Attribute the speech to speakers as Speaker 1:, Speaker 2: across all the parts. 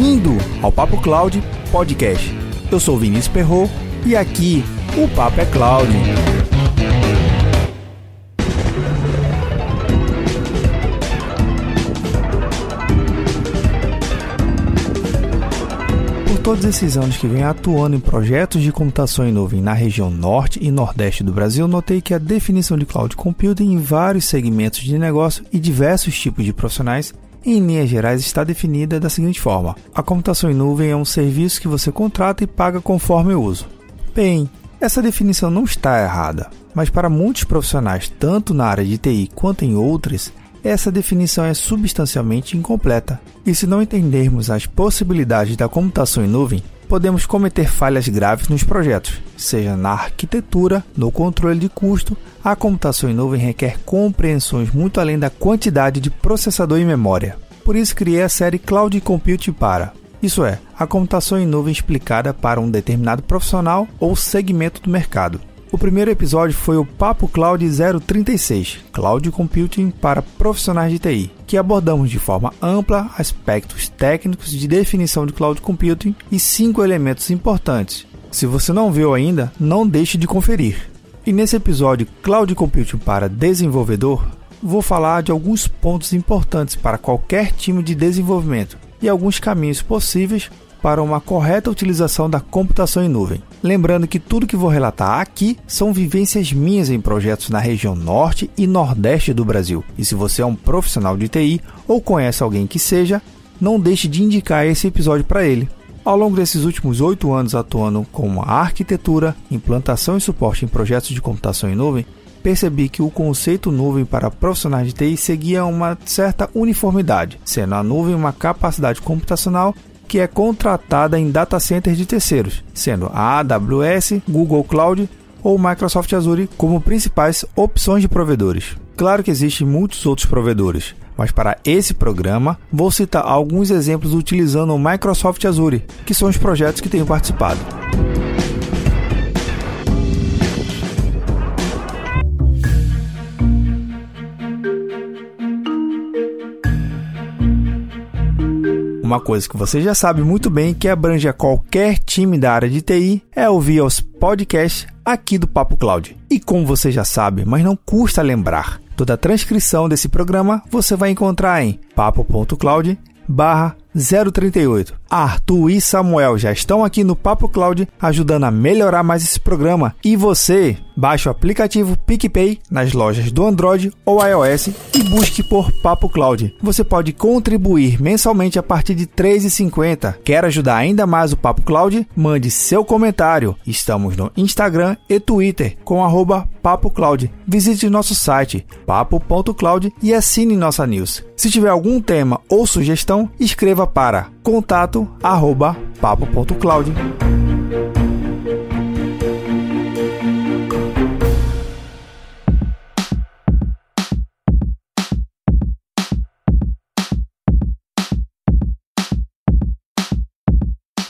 Speaker 1: Bem-vindo ao Papo Cloud Podcast. Eu sou Vinícius Perro e aqui o Papo é Cloud. Por todos esses anos que venho atuando em projetos de computação em nuvem na região norte e nordeste do Brasil, notei que a definição de cloud computing em vários segmentos de negócio e diversos tipos de profissionais em linhas gerais, está definida da seguinte forma: a computação em nuvem é um serviço que você contrata e paga conforme o uso. Bem, essa definição não está errada, mas para muitos profissionais, tanto na área de TI quanto em outras, essa definição é substancialmente incompleta. E se não entendermos as possibilidades da computação em nuvem, podemos cometer falhas graves nos projetos, seja na arquitetura, no controle de custo. A computação em nuvem requer compreensões muito além da quantidade de processador e memória. Por isso criei a série Cloud Computing para, isso é, a computação em nuvem explicada para um determinado profissional ou segmento do mercado. O primeiro episódio foi o Papo Cloud 036, Cloud Computing para profissionais de TI, que abordamos de forma ampla aspectos técnicos de definição de Cloud Computing e cinco elementos importantes. Se você não viu ainda, não deixe de conferir. E nesse episódio Cloud Computing para desenvolvedor, vou falar de alguns pontos importantes para qualquer time de desenvolvimento e alguns caminhos possíveis para uma correta utilização da computação em nuvem. Lembrando que tudo que vou relatar aqui são vivências minhas em projetos na região norte e nordeste do Brasil. E se você é um profissional de TI ou conhece alguém que seja, não deixe de indicar esse episódio para ele. Ao longo desses últimos oito anos atuando com a arquitetura, implantação e suporte em projetos de computação em nuvem, percebi que o conceito nuvem para profissionais de TI seguia uma certa uniformidade, sendo a nuvem uma capacidade computacional que é contratada em data centers de terceiros, sendo a AWS, Google Cloud ou Microsoft Azure como principais opções de provedores. Claro que existem muitos outros provedores, mas para esse programa vou citar alguns exemplos utilizando o Microsoft Azure, que são os projetos que tenho participado. Uma coisa que você já sabe muito bem que abrange a qualquer time da área de TI é ouvir os podcasts aqui do Papo Cloud. E como você já sabe, mas não custa lembrar, toda a transcrição desse programa você vai encontrar em papo.cloud barra 038. Arthur e Samuel já estão aqui no Papo Cloud ajudando a melhorar mais esse programa. E você, baixe o aplicativo PicPay nas lojas do Android ou iOS e busque por Papo Cloud. Você pode contribuir mensalmente a partir de R$ 3,50. Quer ajudar ainda mais o Papo Cloud? Mande seu comentário. Estamos no Instagram e Twitter com arroba Papo Cloud. Visite nosso site papo.cloud e assine nossa news. Se tiver algum tema ou sugestão, escreva para contato arroba papo.cloud.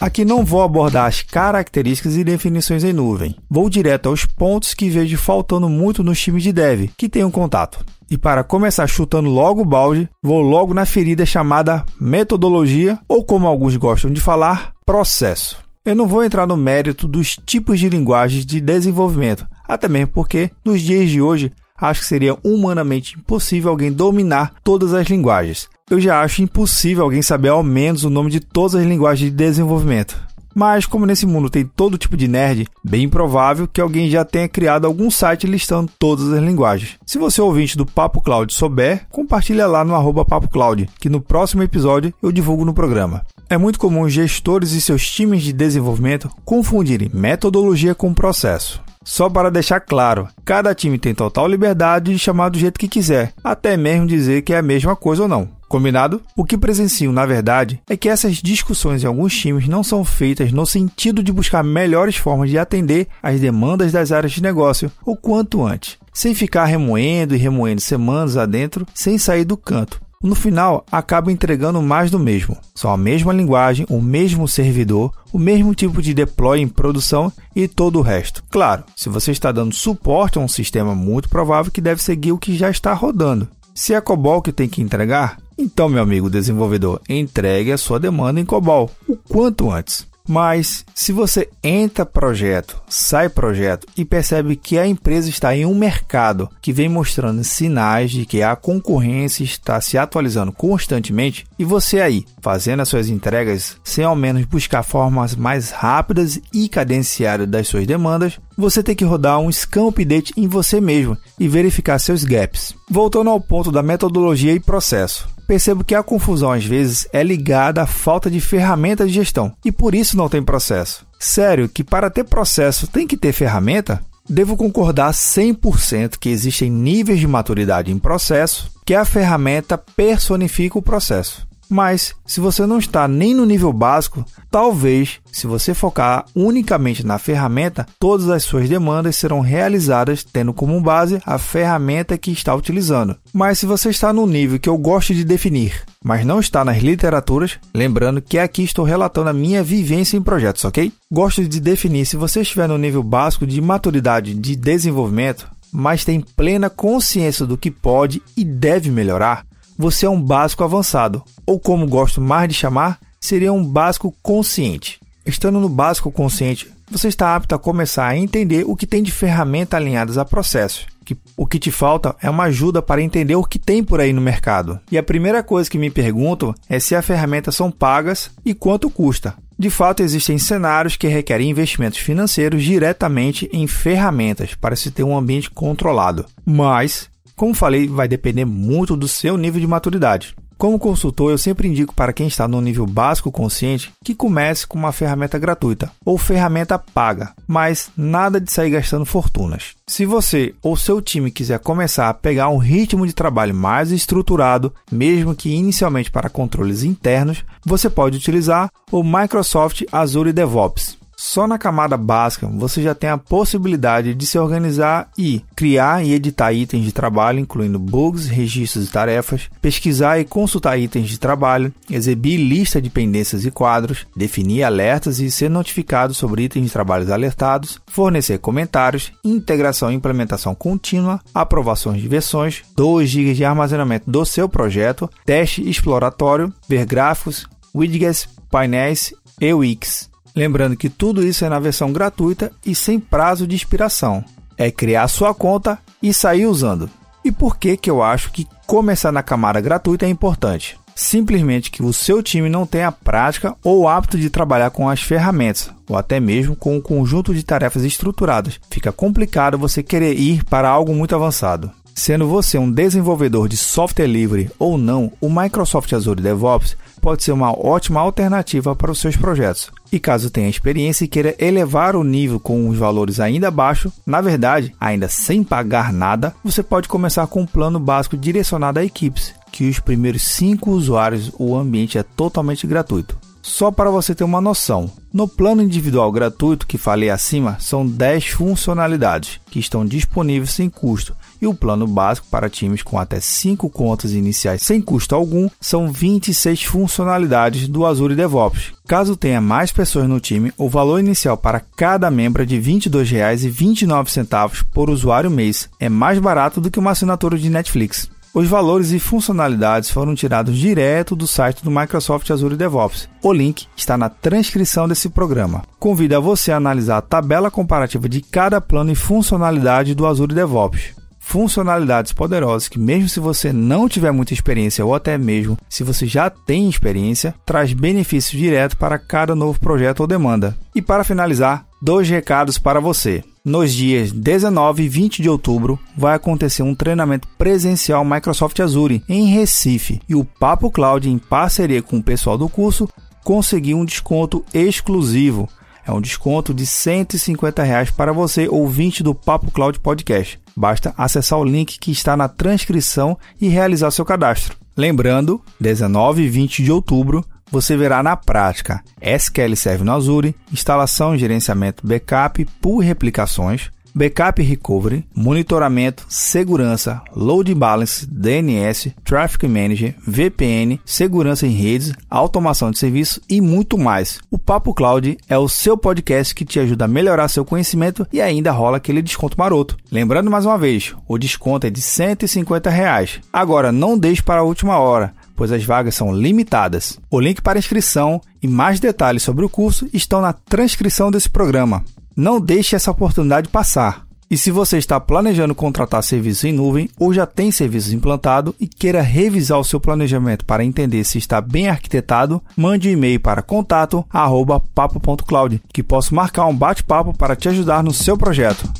Speaker 1: Aqui não vou abordar as características e definições em nuvem. Vou direto aos pontos que vejo faltando muito nos times de dev que tenham contato. E para começar chutando logo o balde, vou logo na ferida chamada metodologia, ou como alguns gostam de falar, processo. Eu não vou entrar no mérito dos tipos de linguagens de desenvolvimento, até mesmo porque nos dias de hoje acho que seria humanamente impossível alguém dominar todas as linguagens. Eu já acho impossível alguém saber ao menos o nome de todas as linguagens de desenvolvimento. Mas, como nesse mundo tem todo tipo de nerd, bem provável que alguém já tenha criado algum site listando todas as linguagens. Se você ouvinte do Papo Cloud souber, compartilha lá no arroba Papo Cloud, que no próximo episódio eu divulgo no programa. É muito comum gestores e seus times de desenvolvimento confundirem metodologia com processo. Só para deixar claro, cada time tem total liberdade de chamar do jeito que quiser, até mesmo dizer que é a mesma coisa ou não. Combinado? O que presencio, na verdade, é que essas discussões em alguns times não são feitas no sentido de buscar melhores formas de atender às demandas das áreas de negócio o quanto antes, sem ficar remoendo e remoendo semanas adentro sem sair do canto. No final, acaba entregando mais do mesmo. São a mesma linguagem, o mesmo servidor, o mesmo tipo de deploy em produção e todo o resto. Claro, se você está dando suporte a um sistema, muito provável que deve seguir o que já está rodando. Se é COBOL que tem que entregar, Então, meu amigo desenvolvedor, entregue a sua demanda em COBOL o quanto antes. Mas se você entra projeto, sai projeto e percebe que a empresa está em um mercado que vem mostrando sinais de que a concorrência está se atualizando constantemente e você aí fazendo as suas entregas sem ao menos buscar formas mais rápidas e cadenciadas das suas demandas, você tem que rodar um scan update em você mesmo e verificar seus gaps. Voltando ao ponto da metodologia e processo percebo que a confusão às vezes é ligada à falta de ferramentas de gestão e por isso não tem processo. Sério que para ter processo tem que ter ferramenta? Devo concordar 100% que existem níveis de maturidade em processo que a ferramenta personifica o processo. Mas, se você não está nem no nível básico, talvez, se você focar unicamente na ferramenta, todas as suas demandas serão realizadas tendo como base a ferramenta que está utilizando. Mas se você está no nível que eu gosto de definir, mas não está nas literaturas, lembrando que aqui estou relatando a minha vivência em projetos, ok? Gosto de definir se você estiver no nível básico de maturidade de desenvolvimento, mas tem plena consciência do que pode e deve melhorar, você é um básico avançado, ou como gosto mais de chamar, seria um básico consciente. Estando no básico consciente, você está apto a começar a entender o que tem de ferramenta alinhadas a processos. Que, o que te falta é uma ajuda para entender o que tem por aí no mercado. E a primeira coisa que me pergunto é se as ferramentas são pagas e quanto custa. De fato, existem cenários que requerem investimentos financeiros diretamente em ferramentas para se ter um ambiente controlado. Mas como falei, vai depender muito do seu nível de maturidade. Como consultor, eu sempre indico para quem está no nível básico consciente que comece com uma ferramenta gratuita ou ferramenta paga, mas nada de sair gastando fortunas. Se você ou seu time quiser começar a pegar um ritmo de trabalho mais estruturado, mesmo que inicialmente para controles internos, você pode utilizar o Microsoft Azure DevOps. Só na camada básica você já tem a possibilidade de se organizar e criar e editar itens de trabalho, incluindo bugs, registros e tarefas, pesquisar e consultar itens de trabalho, exibir lista de pendências e quadros, definir alertas e ser notificado sobre itens de trabalhos alertados, fornecer comentários, integração e implementação contínua, aprovações de versões, 2 GB de armazenamento do seu projeto, teste exploratório, ver gráficos, widgets, painéis e Wix. Lembrando que tudo isso é na versão gratuita e sem prazo de expiração. É criar sua conta e sair usando. E por que, que eu acho que começar na camada gratuita é importante? Simplesmente que o seu time não tenha prática ou hábito de trabalhar com as ferramentas, ou até mesmo com um conjunto de tarefas estruturadas. Fica complicado você querer ir para algo muito avançado. Sendo você um desenvolvedor de software livre ou não, o Microsoft Azure DevOps pode ser uma ótima alternativa para os seus projetos. E caso tenha experiência e queira elevar o nível com os valores ainda baixos, na verdade, ainda sem pagar nada, você pode começar com um plano básico direcionado a equipes, que os primeiros 5 usuários o ambiente é totalmente gratuito. Só para você ter uma noção, no plano individual gratuito que falei acima, são 10 funcionalidades que estão disponíveis sem custo e o plano básico para times com até 5 contas iniciais sem custo algum são 26 funcionalidades do Azure DevOps. Caso tenha mais pessoas no time, o valor inicial para cada membro é de R$ 22,29 por usuário mês. É mais barato do que uma assinatura de Netflix. Os valores e funcionalidades foram tirados direto do site do Microsoft Azure DevOps. O link está na transcrição desse programa. Convido a você a analisar a tabela comparativa de cada plano e funcionalidade do Azure DevOps funcionalidades poderosas que, mesmo se você não tiver muita experiência ou até mesmo se você já tem experiência, traz benefícios diretos para cada novo projeto ou demanda. E para finalizar, dois recados para você. Nos dias 19 e 20 de outubro vai acontecer um treinamento presencial Microsoft Azure em Recife e o Papo Cloud, em parceria com o pessoal do curso, conseguiu um desconto exclusivo. É um desconto de 150 reais para você, ouvinte do Papo Cloud Podcast. Basta acessar o link que está na transcrição e realizar seu cadastro. Lembrando, 19 e 20 de outubro, você verá na prática SQL Server no Azure, instalação e gerenciamento backup por replicações, backup recovery, monitoramento, segurança, load balance, DNS, traffic manager, VPN, segurança em redes, automação de serviço e muito mais. O Papo Cloud é o seu podcast que te ajuda a melhorar seu conhecimento e ainda rola aquele desconto maroto. Lembrando mais uma vez, o desconto é de 150 reais. Agora não deixe para a última hora pois as vagas são limitadas. O link para inscrição e mais detalhes sobre o curso estão na transcrição desse programa. Não deixe essa oportunidade passar. E se você está planejando contratar serviços em nuvem ou já tem serviços implantado e queira revisar o seu planejamento para entender se está bem arquitetado, mande um e-mail para contato@papo.cloud, que posso marcar um bate-papo para te ajudar no seu projeto.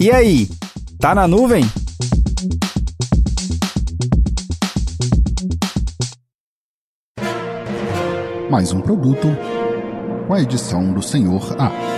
Speaker 1: E aí, tá na nuvem?
Speaker 2: Mais um produto com a edição do Senhor A.